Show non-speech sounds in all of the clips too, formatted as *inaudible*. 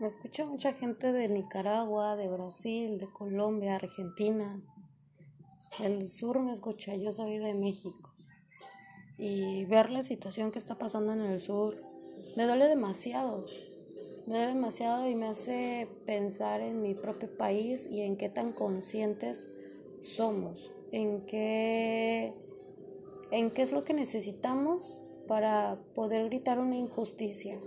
Me escucha mucha gente de Nicaragua, de Brasil, de Colombia, Argentina. El sur me escucha, yo soy de México. Y ver la situación que está pasando en el sur me duele demasiado. Me duele demasiado y me hace pensar en mi propio país y en qué tan conscientes somos, en qué, en qué es lo que necesitamos para poder gritar una injusticia,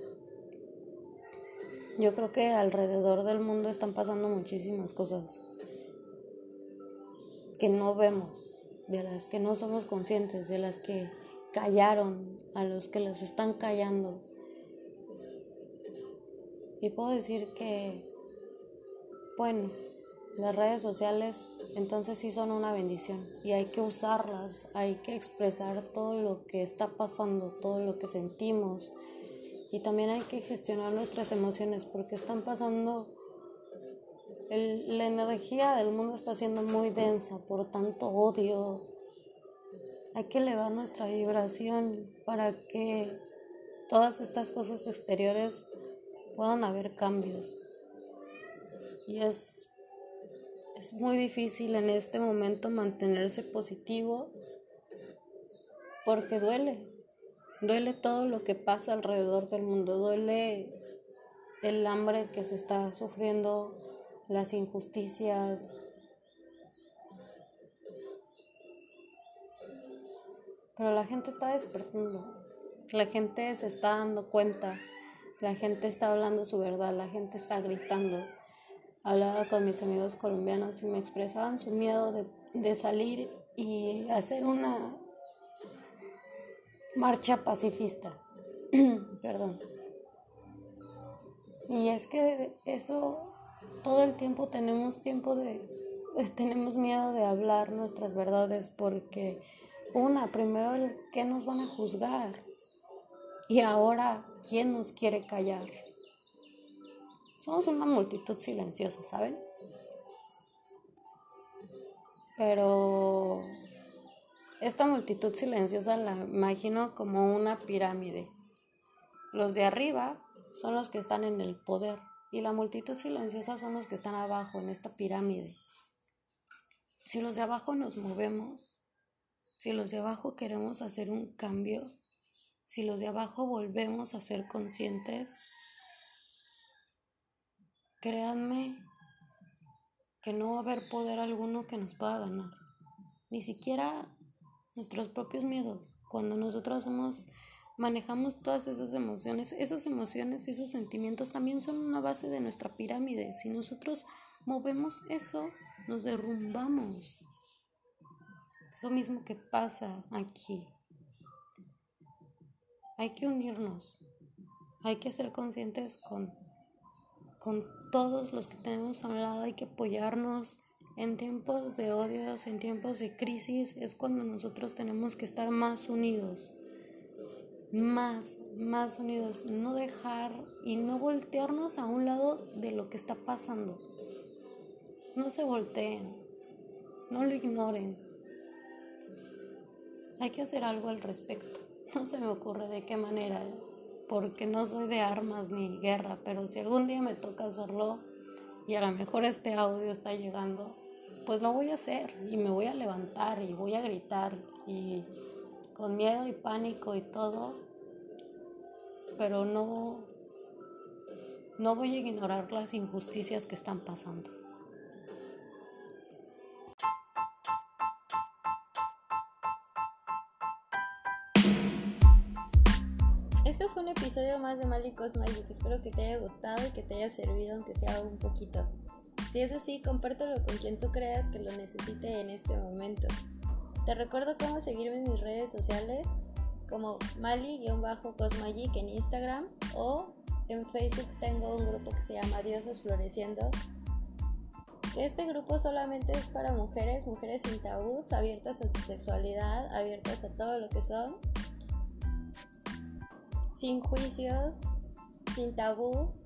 yo creo que alrededor del mundo están pasando muchísimas cosas que no vemos, de las que no somos conscientes, de las que callaron, a los que los están callando. Y puedo decir que, bueno, las redes sociales entonces sí son una bendición y hay que usarlas, hay que expresar todo lo que está pasando, todo lo que sentimos, y también hay que gestionar nuestras emociones porque están pasando, la energía del mundo está siendo muy densa por tanto odio. Hay que elevar nuestra vibración para que todas estas cosas exteriores puedan haber cambios. Y es, es muy difícil en este momento mantenerse positivo porque duele, Duele todo lo que pasa alrededor del mundo, duele el hambre que se está sufriendo, las injusticias. Pero la gente está despertando, la gente se está dando cuenta, la gente está hablando su verdad, la gente está gritando. Hablaba con mis amigos colombianos y me expresaban su miedo de, de salir y hacer una marcha pacifista. *clears throat* Perdón. Y es que eso todo el tiempo tenemos tiempo de *laughs* tenemos miedo de hablar nuestras verdades porque una, primero ¿qué nos van a juzgar? Y ahora ¿quién nos quiere callar? Somos una multitud silenciosa, ¿saben? Pero esta multitud silenciosa la imagino como una pirámide. Los de arriba son los que están en el poder y la multitud silenciosa son los que están abajo en esta pirámide. Si los de abajo nos movemos, si los de abajo queremos hacer un cambio, si los de abajo volvemos a ser conscientes, créanme que no va a haber poder alguno que nos pueda ganar. Ni siquiera nuestros propios miedos. Cuando nosotros somos, manejamos todas esas emociones, esas emociones, esos sentimientos también son una base de nuestra pirámide. Si nosotros movemos eso, nos derrumbamos. Es lo mismo que pasa aquí. Hay que unirnos, hay que ser conscientes con, con todos los que tenemos a un lado, hay que apoyarnos, en tiempos de odios, en tiempos de crisis, es cuando nosotros tenemos que estar más unidos. Más, más unidos. No dejar y no voltearnos a un lado de lo que está pasando. No se volteen. No lo ignoren. Hay que hacer algo al respecto. No se me ocurre de qué manera, porque no soy de armas ni guerra, pero si algún día me toca hacerlo y a lo mejor este audio está llegando, pues lo voy a hacer y me voy a levantar y voy a gritar y con miedo y pánico y todo, pero no, no voy a ignorar las injusticias que están pasando. Este fue un episodio más de Malicos Magic. Espero que te haya gustado y que te haya servido, aunque sea un poquito. Si es así, compártelo con quien tú creas que lo necesite en este momento. Te recuerdo cómo seguirme en mis redes sociales como mali-cosmagic en Instagram o En Facebook tengo un grupo que se llama Dioses Floreciendo. Este grupo solamente es para mujeres, mujeres sin tabús, abiertas a su sexualidad, abiertas a todo lo que son, sin juicios, sin tabús